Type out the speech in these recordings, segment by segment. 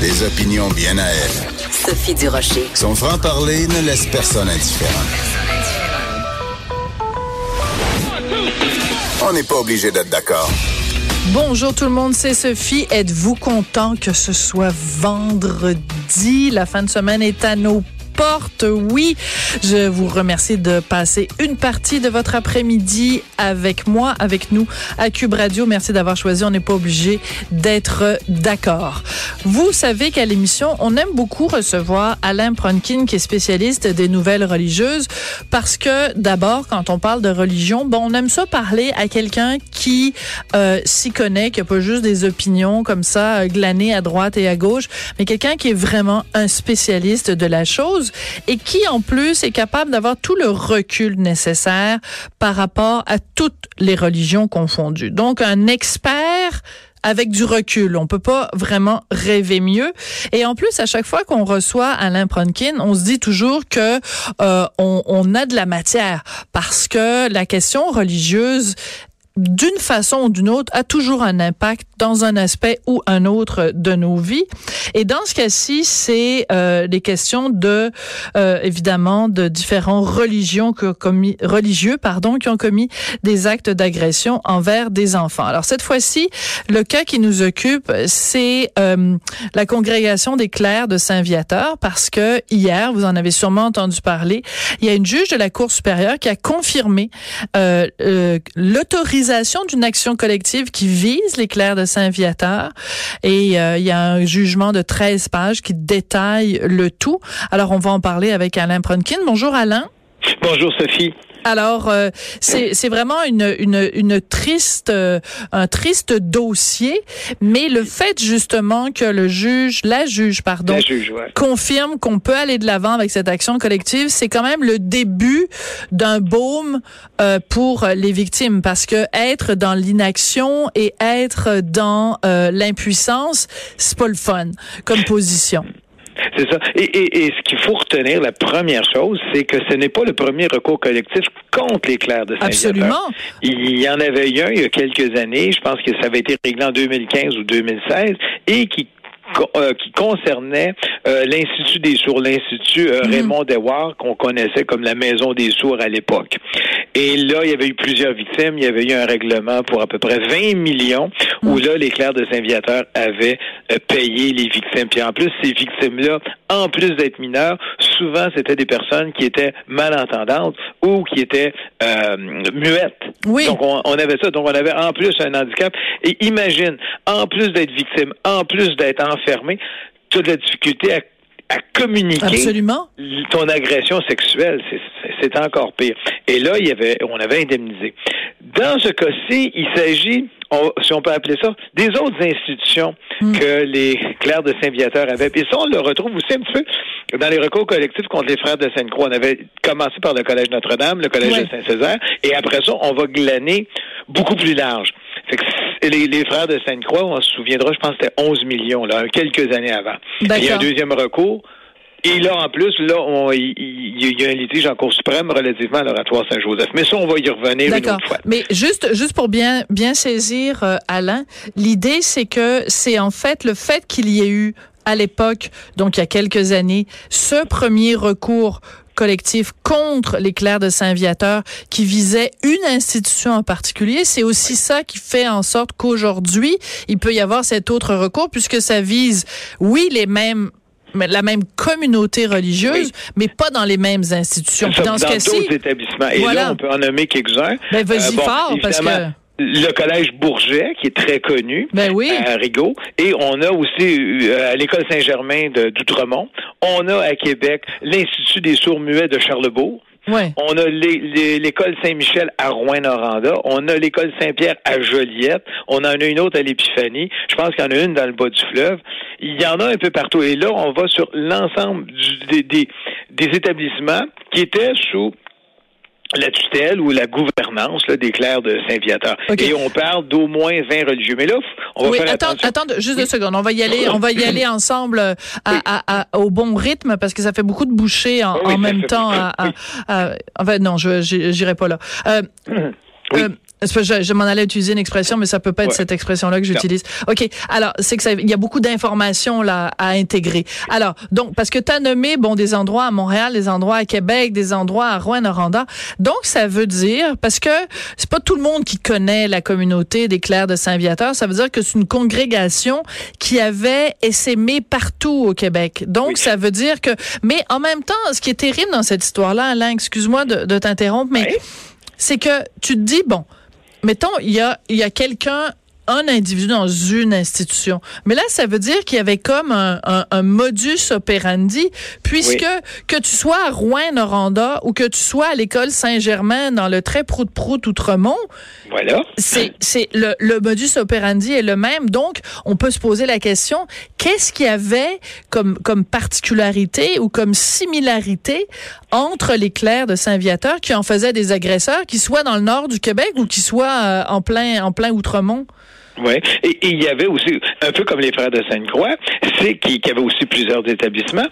Des opinions bien à elle. Sophie Durocher. Son franc-parler ne laisse personne indifférent. On n'est pas obligé d'être d'accord. Bonjour tout le monde, c'est Sophie. Êtes-vous content que ce soit vendredi? La fin de semaine est à nos Oui, je vous remercie de passer une partie de votre après-midi avec moi, avec nous à Cube Radio. Merci d'avoir choisi. On n'est pas obligé d'être d'accord. Vous savez qu'à l'émission, on aime beaucoup recevoir Alain Pronkin, qui est spécialiste des nouvelles religieuses, parce que d'abord, quand on parle de religion, bon, on aime ça parler à quelqu'un qui euh, s'y connaît, qui n'a pas juste des opinions comme ça glanées à droite et à gauche, mais quelqu'un qui est vraiment un spécialiste de la chose et qui en plus est capable d'avoir tout le recul nécessaire par rapport à toutes les religions confondues. Donc un expert avec du recul. On peut pas vraiment rêver mieux. Et en plus, à chaque fois qu'on reçoit Alain Pronkin, on se dit toujours que euh, on, on, a de la matière parce que la question religieuse d'une façon ou d'une autre, a toujours un impact dans un aspect ou un autre de nos vies. Et dans ce cas-ci, c'est euh, les questions de, euh, évidemment, de différents religions que commis, religieux, pardon, qui ont commis des actes d'agression envers des enfants. Alors cette fois-ci, le cas qui nous occupe, c'est euh, la congrégation des clercs de Saint-Viateur, parce que hier, vous en avez sûrement entendu parler, il y a une juge de la Cour supérieure qui a confirmé euh, d'une action collective qui vise les clercs de Saint-Viateur. Et euh, il y a un jugement de 13 pages qui détaille le tout. Alors, on va en parler avec Alain Pronkin. Bonjour, Alain. Bonjour, Sophie. Alors, euh, c'est vraiment une, une, une triste, euh, un triste dossier, mais le fait justement que le juge, la juge, pardon, confirme qu'on peut aller de l'avant avec cette action collective, c'est quand même le début d'un baume euh, pour les victimes, parce que être dans l'inaction et être dans l'impuissance, c'est pas le fun comme position. C'est ça. Et, et, et ce qu'il faut retenir, la première chose, c'est que ce n'est pas le premier recours collectif contre les clercs de saint Absolument. Il y en avait eu un il y a quelques années, je pense que ça avait été réglé en 2015 ou 2016, et qui euh, qui concernait euh, l'Institut des sourds, l'Institut euh, mhm. Raymond Dewar, qu'on connaissait comme la Maison des sourds à l'époque. Et là, il y avait eu plusieurs victimes. Il y avait eu un règlement pour à peu près 20 millions, où mhm. là, les clercs de Saint-Viateur avaient payé les victimes. Puis en plus, ces victimes-là, en plus d'être mineurs, souvent, c'était des personnes qui étaient malentendantes ou qui étaient muettes. Oui. Donc, on, on avait ça. Donc, on avait en plus un handicap. Et imagine, en plus d'être victime, en plus d'être en fermé, tu as de la difficulté à, communiquer Absolument. ton agression sexuelle. C'est encore pire. Et là, il y avait, on avait indemnisé. Dans ce cas-ci, il s'agit, si on peut appeler ça, des autres institutions hmm. que les clercs de Saint-Viateur avaient. Et ça, on le retrouve aussi un petit peu dans les recours collectifs contre les frères de Sainte-Croix. On avait commencé par le Collège Notre-Dame, le Collège de Saint-Césaire, et après ça, on va glaner beaucoup plus large. Fait que les, les, frères de Sainte-Croix, on se souviendra, je pense que c'était 11 millions, là, quelques années avant. Il y a un deuxième recours. Et là, en plus, là, il y, a un litige en Cour suprême relativement à l'oratoire Saint-Joseph. Mais ça, on va y revenir une autre fois. Mais juste, juste pour bien, bien saisir, euh, Alain, l'idée, c'est que c'est en fait le fait qu'il y ait eu à l'époque, donc il y a quelques années, ce premier recours collectif contre les clercs de Saint-Viateur qui visait une institution en particulier. C'est aussi ça qui fait en sorte qu'aujourd'hui, il peut y avoir cet autre recours puisque ça vise, oui, les mêmes la même communauté religieuse, mais pas dans les mêmes institutions. dans, ce d'autres établissements. Et là, on peut en nommer quelques-uns. Ben, vas-y euh, fort, parce que le collège Bourget, qui est très connu ben oui. à Rigaud, et on a aussi euh, à l'école Saint-Germain d'Outremont, on a à Québec l'Institut des sourds-muets de Charlebourg, Ouais. On a l'école Saint-Michel à Rouen-Noranda. On a l'école Saint-Pierre à Joliette. On en a une autre à l'Épiphanie. Je pense qu'il y en a une dans le bas du fleuve. Il y en a un peu partout. Et là, on va sur l'ensemble des, des, des établissements qui étaient sous la tutelle ou la gouvernance des clercs de Saint-Viateur. Et on parle d'au moins 20 religieux. Mais là, on va oui, faire attends, attention. attends, juste deux secondes. On va y aller, on va y aller ensemble à, à, à, au bon rythme parce que ça fait beaucoup de bouchées en, même temps. À, à- à- enfin, non, je j'irai pas là. Euh, euh, je, je m'en allais utiliser une expression, mais ça peut pas être Ouais. cette expression-là que j'utilise. OK. Alors, c'est que ça, il y a beaucoup d'informations là à intégrer. Alors, donc, parce que tu as nommé, bon, des endroits à Montréal, des endroits à Québec, des endroits à Rouen-Noranda. Donc, ça veut dire, parce que c'est pas tout le monde qui connaît la communauté des clercs de Saint-Viateur, ça veut dire que c'est une congrégation qui avait essaimé partout au Québec. Donc, Oui. ça veut dire que, mais en même temps, ce qui est terrible dans cette histoire-là, Alain, excuse-moi de, de t'interrompre, mais c'est que tu te dis, bon, mettons, il y a, il y a quelqu'un, un individu dans une institution. Mais là, ça veut dire qu'il y avait comme un, un- un modus operandi, puisque que tu sois à Rouen-Noranda ou que tu sois à l'école Saint-Germain dans le très prout-prout Outremont, Voilà. c'est c'est le, le modus operandi est le même. Donc, on peut se poser la question qu'est-ce qu'il y avait comme comme particularité ou comme similarité entre les clercs de Saint-Viateur qui en faisaient des agresseurs, qui soient dans le nord du Québec ou qui soient euh, en plein en plein Outremont? Oui. Et et il y avait aussi, un peu comme les frères de Sainte-Croix, c'est qu'il y avait aussi plusieurs établissements.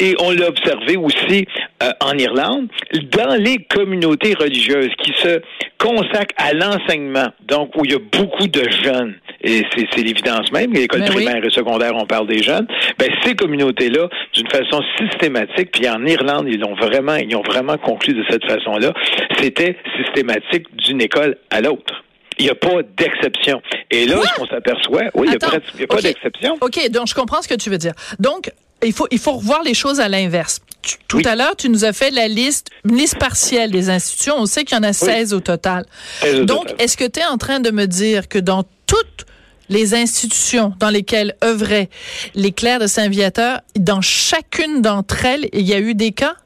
Et on l'a observé aussi euh, en Irlande, dans les communautés religieuses qui se consacrent à l'enseignement, donc où il y a beaucoup de jeunes, et c'est c'est l'évidence même, l'école Ben oui. primaire et secondaire, on parle des jeunes, ben ces communautés-là, d'une façon systématique, puis en Irlande, ils ont vraiment, ils ont vraiment conclu de cette façon-là, c'était systématique d'une école à l'autre. Il n'y a pas d'exception. Et là, Quoi? ce qu'on s'aperçoit, oui, il n'y a, a pas d'exception. OK, donc je comprends ce que tu veux dire. Donc, il faut, il faut revoir les choses à l'inverse. Tout Oui. à l'heure, tu nous as fait la liste, une liste partielle des institutions. On sait qu'il y en a 16 au total. 16 au Donc, est-ce que tu es en train de me dire que dans toutes les institutions dans lesquelles œuvraient les clercs de Saint-Viateur, dans chacune d'entre elles, il y a eu des cas?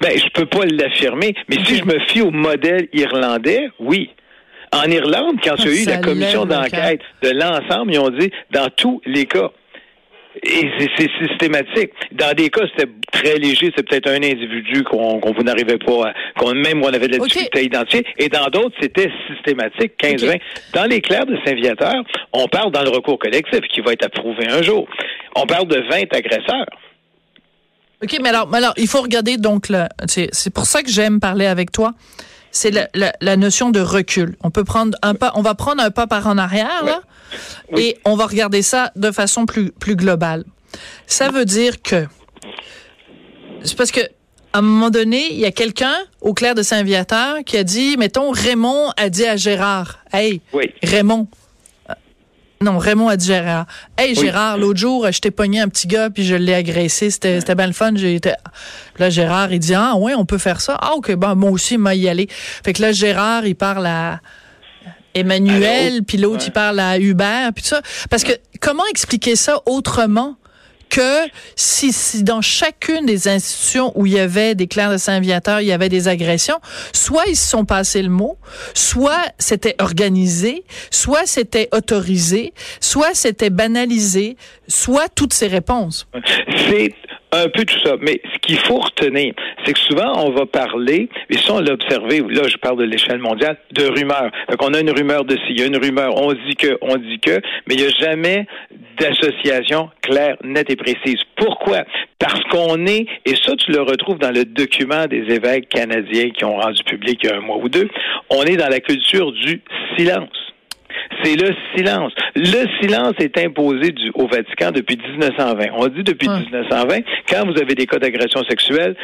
Ben, je peux pas l'affirmer, mais si je me fie au modèle irlandais, oui. En Irlande, quand il y a eu la commission d'enquête de l'ensemble, ils ont dit dans tous les cas. Et c'est- systématique. Dans des cas, c'était très léger, c'est peut-être un individu qu'on vous n'arrivait pas à, qu'on même on avait de la difficulté à identifier. Et dans d'autres, c'était systématique, 15-20. Ok. Dans les clercs de Saint-Viateur, on parle dans le recours collectif qui va être approuvé un jour. On parle de 20 agresseurs. OK, mais alors, mais alors il faut regarder donc le c'est pour ça que j'aime parler avec toi. C'est la, la, la notion de recul. On peut prendre un pas, on va prendre un pas par en arrière là, Oui. et on va regarder ça de façon plus plus globale. Ça veut dire que c'est parce que à un moment donné, il y a quelqu'un au clair de Saint-Viateur qui a dit, mettons, Raymond a dit à Gérard, hey, Oui. Raymond. Non, Raymond a dit Gérard. Hey Oui. Gérard, l'autre jour, je t'ai pogné un petit gars puis je l'ai agressé. C'était c'était bien le fun. J'ai été. Là, Gérard, il dit Ah ouais, on peut faire ça. Ah ok, ben moi aussi, m'a y aller. Fait que là, Gérard, il parle à Emmanuel, puis l'autre, Ouais. il parle à Hubert, puis tout ça. Parce que comment expliquer ça autrement? Que si, si dans chacune des institutions où il y avait des clercs de Saint-Viateur, il y avait des agressions, soit ils se sont passés le mot, soit c'était organisé, soit c'était autorisé, soit c'était banalisé, soit toutes ces réponses. Un peu tout ça. Mais ce qu'il faut retenir, c'est que souvent, on va parler, et ça, on l'a observé, là, je parle de l'échelle mondiale, de rumeurs. Donc, on a une rumeur de ci, il y a une rumeur, on dit que, on dit que, mais il n'y a jamais d'association claire, nette et précise. Pourquoi? Parce qu'on est, et ça, tu le retrouves dans le document des évêques canadiens qui ont rendu public il y a un mois ou deux, on est dans la culture du silence. C'est le silence. Le silence est imposé du, au Vatican depuis 1920. On dit depuis Ouais. 1920, quand vous avez des cas d'agression sexuelle,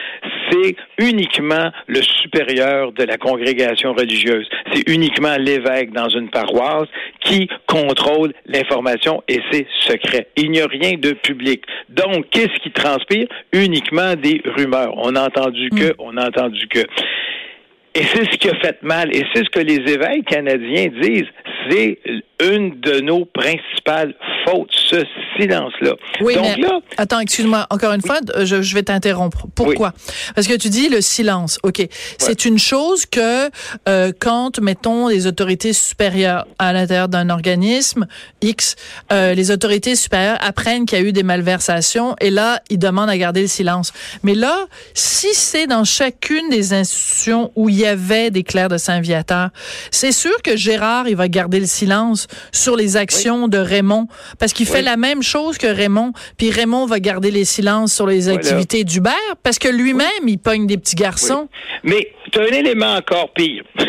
c'est uniquement le supérieur de la congrégation religieuse. C'est uniquement l'évêque dans une paroisse qui contrôle l'information et c'est secret. Il n'y a rien de public. Donc, qu'est-ce qui transpire? Uniquement des rumeurs. On a entendu que, on a entendu que. Et c'est ce qui a fait mal. Et c'est ce que les évêques canadiens disent. C'est une de nos principales fautes, ce silence-là. Oui, Donc mais, là, attends, excuse-moi, encore une fois, je, je vais t'interrompre. Pourquoi? Parce que tu dis le silence. Ok, c'est une chose que euh, quand mettons les autorités supérieures à l'intérieur d'un organisme X, euh, les autorités supérieures apprennent qu'il y a eu des malversations et là ils demandent à garder le silence. Mais là, si c'est dans chacune des institutions où il y avait des clercs de Saint-Viateur, c'est sûr que Gérard il va garder le silence sur les actions de Raymond parce qu'il fait la même chose que Raymond. Puis Raymond va garder les silences sur les activités d'Hubert parce que lui-même, il pogne des petits garçons. Mais tu as un élément encore pire.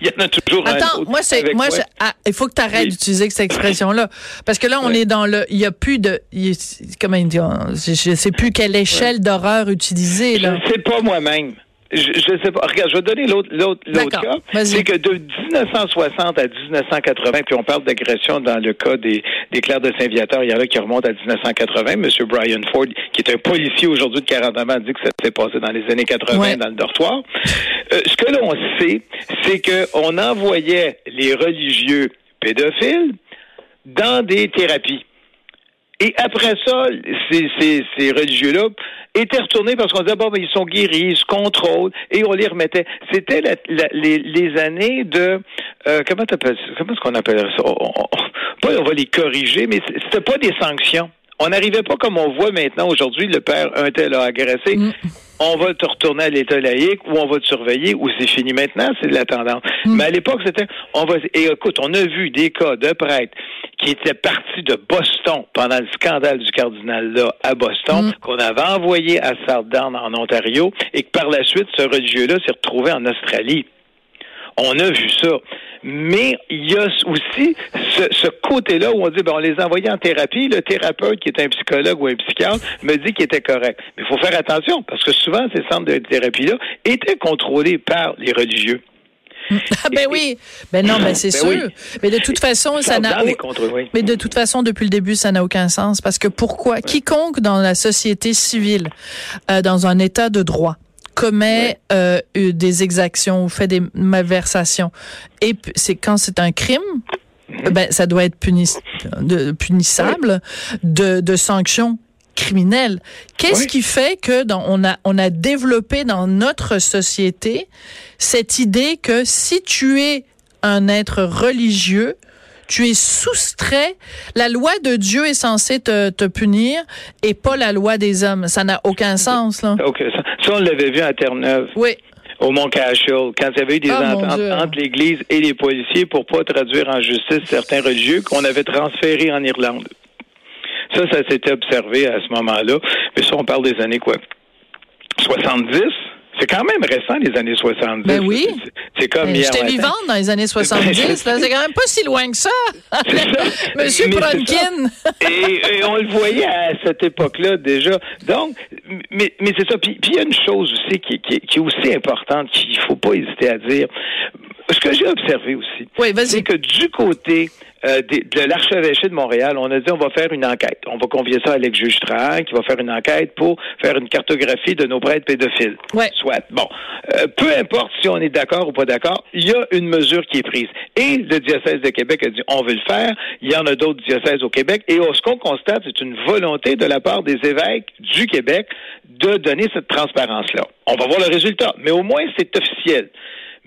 Il y en a toujours Attends, un moi, c'est, moi, ah, il faut que tu arrêtes d'utiliser cette expression-là. Parce que là, on est dans le, il y a plus de, comment dire, je, ne sais plus quelle échelle d'horreur utiliser, là. Je sais pas moi-même. Je, je sais pas. Regarde, je vais donner l'autre l'autre l'autre cas. C'est que de 1960 à 1980, puis on parle d'agression dans le cas des, des clercs de Saint-Viateur, il y en a qui remontent à 1980. Monsieur Brian Ford, qui est un policier aujourd'hui de 40 ans, dit que ça s'est passé dans les années 80 dans le dortoir. Euh, ce que l'on sait, c'est qu'on envoyait les religieux pédophiles dans des thérapies. Et après ça, ces, ces, ces religieux-là étaient retournés parce qu'on disait, bon, ben, ils sont guéris, ils se contrôlent, et on les remettait. C'était les, les, années de, euh, comment comment est-ce qu'on appelle ça? On, pas on va les corriger, mais c'était pas des sanctions. On n'arrivait pas comme on voit maintenant aujourd'hui, le père un tel a agressé. Mm. On va te retourner à l'état laïque ou on va te surveiller ou c'est fini maintenant, c'est de la tendance. Mm. Mais à l'époque, c'était on va et écoute, on a vu des cas de prêtres qui étaient partis de Boston pendant le scandale du cardinal là à Boston, mm. qu'on avait envoyé à Southdown en Ontario et que par la suite, ce religieux-là s'est retrouvé en Australie. On a vu ça. Mais il y a aussi ce, côté-là où on dit, ben, on les a envoyés en thérapie. Le thérapeute, qui est un psychologue ou un psychiatre, me dit qu'il était correct. Mais il faut faire attention, parce que souvent, ces centres de thérapie-là étaient contrôlés par les religieux. Ah ben oui, ben non, ben c'est ben sûr. Mais de toute façon, ça n'a. Mais de toute façon, depuis le début, ça n'a aucun sens parce que pourquoi? Quiconque dans la société civile, euh, dans un État de droit, commet euh, des exactions ou fait des malversations. Et c'est quand c'est un crime, mhm. ben, ça doit être de, punissable de, de sanctions criminelles. Qu'est-ce qui fait que dans, on a on a développé dans notre société cette idée que si tu es un être religieux, tu es soustrait. La loi de Dieu est censée te, te punir et pas la loi des hommes. Ça n'a aucun sens, là. OK. Ça, on l'avait vu à Terre-Neuve. Oui au Mont Cashel, quand il y avait eu des ah, ententes entre l'Église et les policiers pour pas traduire en justice certains religieux qu'on avait transférés en Irlande. Ça, ça s'était observé à ce moment-là. Mais ça, on parle des années quoi? 70? C'est quand même récent, les années 70. Ben oui. C'est comme ben, hier. J'étais vivante dans les années 70. c'est quand même pas si loin que ça. Monsieur Pronkin. et, on le voyait à cette époque-là déjà. Donc, mais, mais c'est ça. Puis il y a une chose aussi qui, qui, qui est aussi importante qu'il faut pas hésiter à dire. Ce que j'ai observé aussi, oui, c'est que du côté euh, de, l'archevêché de Montréal, on a dit on va faire une enquête. On va convier ça à l'ex-juge qui va faire une enquête pour faire une cartographie de nos prêtres pédophiles. Ouais. Soit. Bon. Euh, peu importe si on est d'accord ou pas d'accord, il y a une mesure qui est prise. Et le diocèse de Québec a dit on veut le faire. Il y en a d'autres diocèses au Québec. Et ce qu'on constate, c'est une volonté de la part des évêques du Québec de donner cette transparence-là. On va voir le résultat. Mais au moins, c'est officiel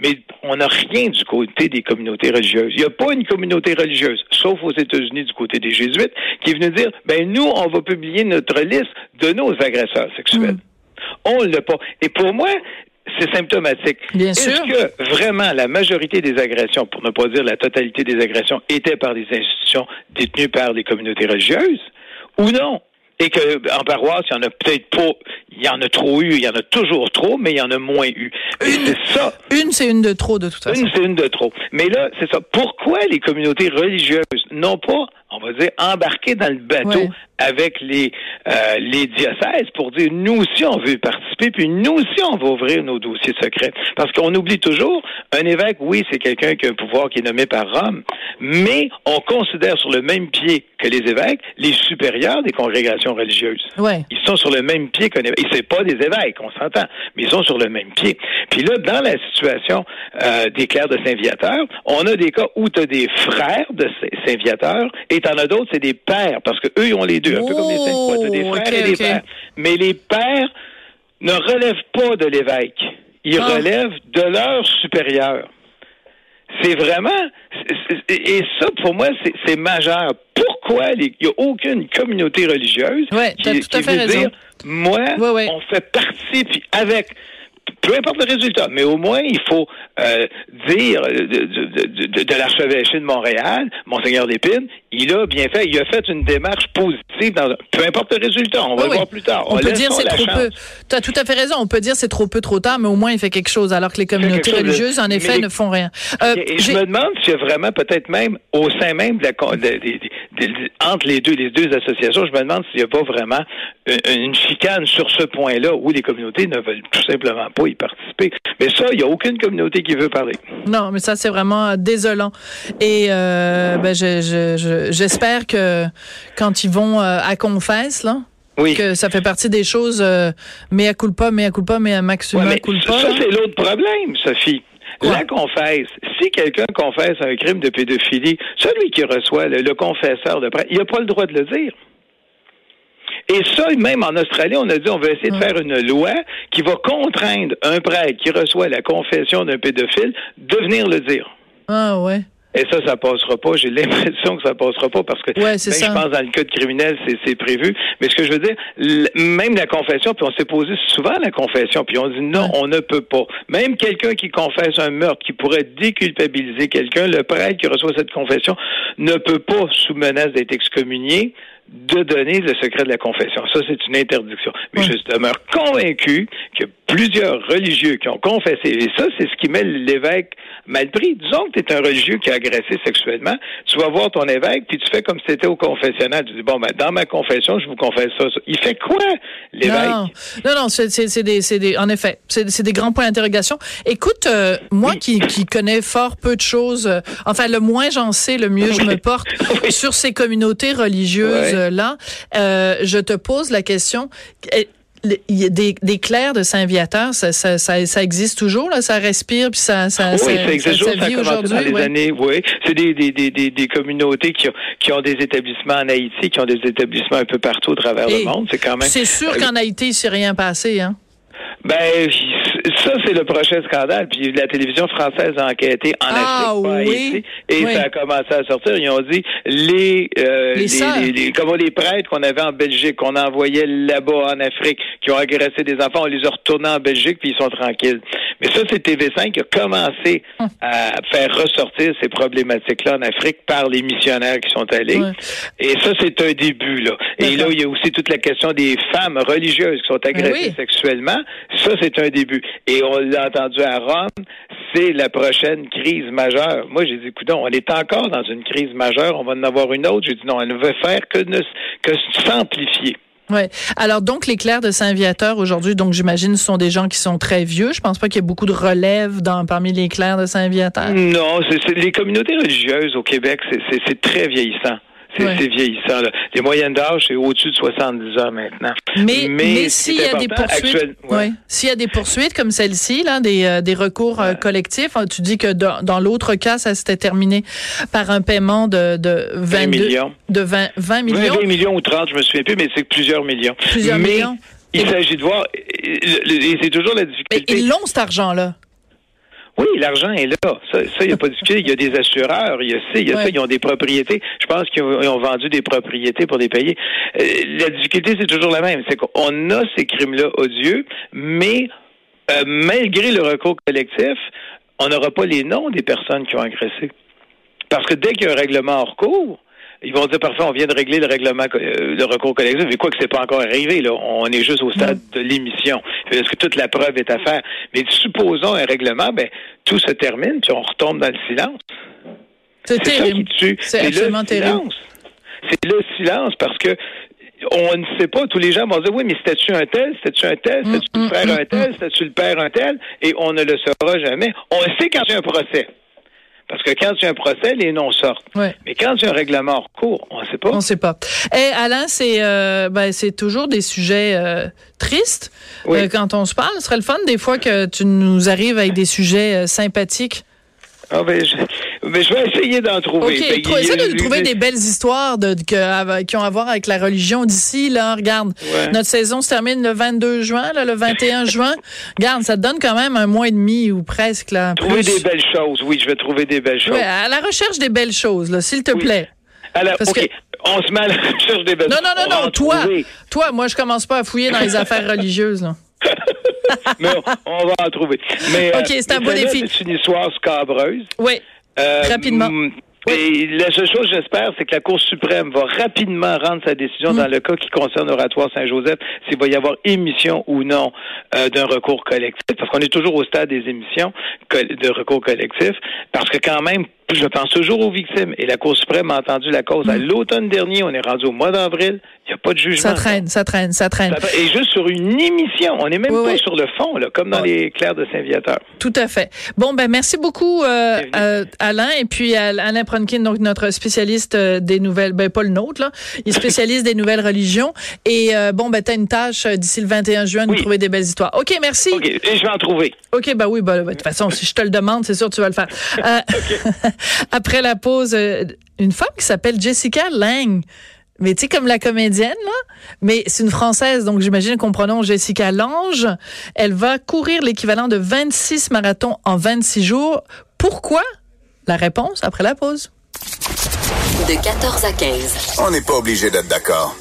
mais on n'a rien du côté des communautés religieuses. Il n'y a pas une communauté religieuse, sauf aux États-Unis du côté des Jésuites, qui est venu dire, ben nous, on va publier notre liste de nos agresseurs sexuels. Mm. On ne l'a pas. Et pour moi, c'est symptomatique. Est-ce que vraiment la majorité des agressions, pour ne pas dire la totalité des agressions, étaient par des institutions détenues par les communautés religieuses ou non? Et qu'en paroisse, il y en a peut-être pas, il y en a trop eu, il y en a toujours trop, mais il y en a moins eu. C'est ça. Une, c'est une de trop, de toute façon. Une, c'est une de trop. Mais là, c'est ça. Pourquoi les communautés religieuses n'ont pas on va dire, embarquer dans le bateau avec les, euh, les diocèses pour dire, nous aussi, on veut participer, puis nous aussi, on va ouvrir nos dossiers secrets. Parce qu'on oublie toujours, un évêque, oui, c'est quelqu'un qui a un pouvoir qui est nommé par Rome, mais on considère sur le même pied que les évêques les supérieurs des congrégations religieuses. Ouais. Ils sont sur le même pied qu'un évêque. Et c'est pas des évêques, on s'entend, mais ils sont sur le même pied. Puis là, dans la situation euh, des clercs de Saint-Viateur, on a des cas où tu as des frères de Saint-Viateur et t'en as d'autres, c'est des pères, parce que eux, ils ont les deux, un peu comme les des Oh, frères et des pères. Mais les pères ne relèvent pas de l'évêque. Ils Ah. relèvent de leur supérieur. C'est vraiment... Et ça, pour moi, c'est- majeur. Pourquoi il n'y a aucune communauté religieuse Ouais, qui, tout à qui fait veut raison. dire, moi, Ouais, ouais. on fait partie, puis avec peu importe le résultat, mais au moins, il faut euh, dire de, de, de, l'archevêché de Montréal, Monseigneur Lépine, il a bien fait, il a fait une démarche positive, dans, peu importe le résultat, on va Oui, le voir plus tard. On peut dire c'est trop chance. peu. Tu as tout à fait raison. On peut dire c'est trop peu, trop tard, mais au moins il fait quelque chose, alors que les communautés religieuses, en effet, les- ne font rien. Euh, Et, et je me demande s'il y a vraiment peut-être même au sein même de la entre les deux les deux associations, je me demande s'il n'y a pas vraiment une, une chicane sur ce point-là où les communautés ne veulent tout simplement pas y participer. Mais ça, il n'y a aucune communauté qui veut parler. Non, mais ça c'est vraiment euh, désolant. Et euh, ben, je- je- je- j'espère que quand ils vont euh, à confesse, là, Oui. que ça fait partie des choses euh, mea culpa, mea culpa, mea maxima Ouais, mais culpa. ça, c'est l'autre problème, Sophie. Quoi? La confesse. Si quelqu'un confesse un crime de pédophilie, celui qui reçoit le, le confesseur de prêtre, il n'a pas le droit de le dire. Et ça, même en Australie, on a dit on va essayer de faire une loi qui va contraindre un prêtre qui reçoit la confession d'un pédophile de venir le dire. Ah ouais. Et ça, ça passera pas. J'ai l'impression que ça passera pas parce que Ouais, ben, ça. je pense dans le code criminel, c'est, c'est prévu. Mais ce que je veux dire, même la confession, puis on s'est posé souvent la confession, puis on dit non, Ouais. on ne peut pas. Même quelqu'un qui confesse un meurtre, qui pourrait déculpabiliser quelqu'un, le prêtre qui reçoit cette confession ne peut pas, sous menace d'être excommunié, de donner le secret de la confession. Ça, c'est une interdiction. Mais je demeure convaincu que plusieurs religieux qui ont confessé, et ça, c'est ce qui met l'évêque mal pris. Disons que tu es un religieux qui a agressé sexuellement, tu vas voir ton évêque, puis tu fais comme si c'était au confessionnal. Tu dis, bon, ben, dans ma confession, je vous confesse ça. ça. Il fait quoi, l'évêque? Non, non, non, c'est des, c'est des, en effet, c'est des grands points d'interrogation. Écoute, euh, moi Oui. qui, qui connais fort peu de choses, euh, enfin le moins j'en sais, le mieux je me porte sur ces communautés religieuses là. euh, je te pose la question. eh, le- Il y a des, des clercs de Saint-Viateur, ça, ça, ça, ça existe toujours, là, ça respire, puis ça, ça, Oui, ça, existe toujours, ça vit aujourd'hui. les ouais. années, oui. C'est des, des, des, des, des communautés qui ont, qui ont des établissements en Haïti, qui ont des établissements un peu partout au travers Et le monde. C'est quand même. C'est sûr Euh, qu'en Haïti, il s'est rien passé, hein? Ben, ça, c'est le prochain scandale. Puis la télévision française a enquêté en Ah, Afrique, pas à oui. Haïti, et Oui. ça a commencé à sortir. Ils ont dit les euh, Les les, les- comment les prêtres qu'on avait en Belgique, qu'on envoyait là-bas en Afrique, qui ont agressé des enfants, on les a retournés en Belgique, puis ils sont tranquilles. Mais ça, c'est TV5 qui a commencé Hum. à faire ressortir ces problématiques-là en Afrique par les missionnaires qui sont allés. Ouais. Et ça, c'est un début, là. Et là, il y a aussi toute la question des femmes religieuses qui sont agressées Ben oui. sexuellement. Ça, c'est un début. Et on l'a entendu à Rome, c'est la prochaine crise majeure. Moi, j'ai dit, écoute, on est encore dans une crise majeure, on va en avoir une autre. J'ai dit, non, elle ne veut faire que, ne, que s'amplifier. Ouais. Alors donc les clercs de Saint-Viateur aujourd'hui, donc j'imagine ce sont des gens qui sont très vieux. Je pense pas qu'il y ait beaucoup de relève dans parmi les clercs de Saint-Viateur. Non, c'est les communautés religieuses au Québec, c'est- c'est c'est très vieillissant. C'est Ouais. vieillissant. Là. Les moyennes d'âge, c'est au-dessus de 70 ans maintenant. Mais, mais, s'il y a des poursuites, actuel- ouais. ouais. s'il y a des poursuites comme celle-ci, là, des, euh, des recours euh, collectifs, hein, tu dis que dans, dans l'autre cas, ça s'était terminé par un paiement de, de 20 22, millions. de 20, 20 Oui, millions. 20 millions ou 30, je me souviens plus, mais c'est plusieurs millions. Plusieurs mais millions. Il s'agit de voir, c'est toujours la Mais difficulté. ils l'ont cet argent-là. Oui, l'argent est là. Ça, il n'y a pas de difficulté. Il y a des assureurs, il y a ça, il y a Ouais. ça. Ils ont des propriétés. Je pense qu'ils ont, ils ont vendu des propriétés pour les payer. Euh, la difficulté, c'est toujours la même. C'est qu'on a ces crimes-là odieux, mais euh, malgré le recours collectif, on n'aura pas les noms des personnes qui ont agressé. Parce que dès qu'il y a un règlement hors cours, ils vont dire parfois on vient de régler le règlement euh, le recours collectif, mais quoi que c'est pas encore arrivé, là. On est juste au stade de l'émission. Est-ce que toute la preuve est à faire? Mais supposons un règlement, ben tout se termine, puis on retombe dans le silence. C'est C'est ça qui terrible. tue. C'est le absolument terrible. silence. C'est le silence parce que on ne sait pas. Tous les gens vont dire oui, mais c'était-tu un tel, c'était-tu un tel, c'était-tu le frère un tel, c'était-tu le père un tel, et on ne le saura jamais. On sait quand il y a un procès. Parce que quand il y a un procès, les noms sortent. Mais quand il y a un règlement en cours, on ne sait pas. On ne sait pas. Et Alain, c'est euh, ben, c'est toujours des sujets euh, tristes euh, quand on se parle. Ce serait le fun des fois que tu nous arrives avec des sujets sympathiques. Ah ben, je, mais je vais essayer d'en trouver. OK, ben, essayer de trouver des belles histoires de, que, qui ont à voir avec la religion d'ici. Là, regarde, notre saison se termine le 22 juin, là, le 21 juin. Regarde, ça te donne quand même un mois et demi ou presque. Là, trouver des belles choses, oui, je vais trouver des belles choses. Ouais, à la recherche des belles choses, là, s'il te plaît. Alors, OK. On se met à la recherche des belles choses. Non, non, non, non, toi, toi, moi, je commence pas à fouiller dans les affaires religieuses, là. mais on, va en trouver. Mais, OK, c'est un beau défi. C'est une histoire scabreuse. Oui. Euh, Rapidement. Et la seule chose, j'espère, c'est que la Cour suprême va rapidement rendre sa décision dans mm. le cas qui concerne l'oratoire Saint-Joseph, s'il va y avoir émission ou non euh, d'un recours collectif, parce qu'on est toujours au stade des émissions de recours collectif, parce que quand même, je pense toujours aux victimes. Et la Cour suprême a entendu la cause à mm. l'automne dernier. On est rendu au mois d'avril. Il n'y a pas de jugement. Ça traîne, ça traîne, ça traîne. Et juste sur une émission. On n'est même pas sur le fond, là, comme dans les clercs de Saint-Viateur. Tout à fait. Bon, ben merci beaucoup, euh, euh, Alain. Et puis Alain Pronkin, donc notre spécialiste euh, des nouvelles, ben pas le nôtre, là. Il est spécialiste des nouvelles religions. Et bon, ben t'as une tâche d'ici le 21 juin de nous trouver des belles histoires. OK, merci. OK, et je vais en trouver. OK, ben oui, ben, de toute façon, si je te le demande, c'est sûr que tu vas le faire. Après la pause, euh, une femme qui s'appelle Jessica Lang. Mais tu sais, comme la comédienne, là. Mais c'est une Française, donc j'imagine qu'on prononce Jessica Lange. Elle va courir l'équivalent de 26 marathons en 26 jours. Pourquoi? La réponse après la pause. De 14 à 15. On n'est pas obligé d'être d'accord.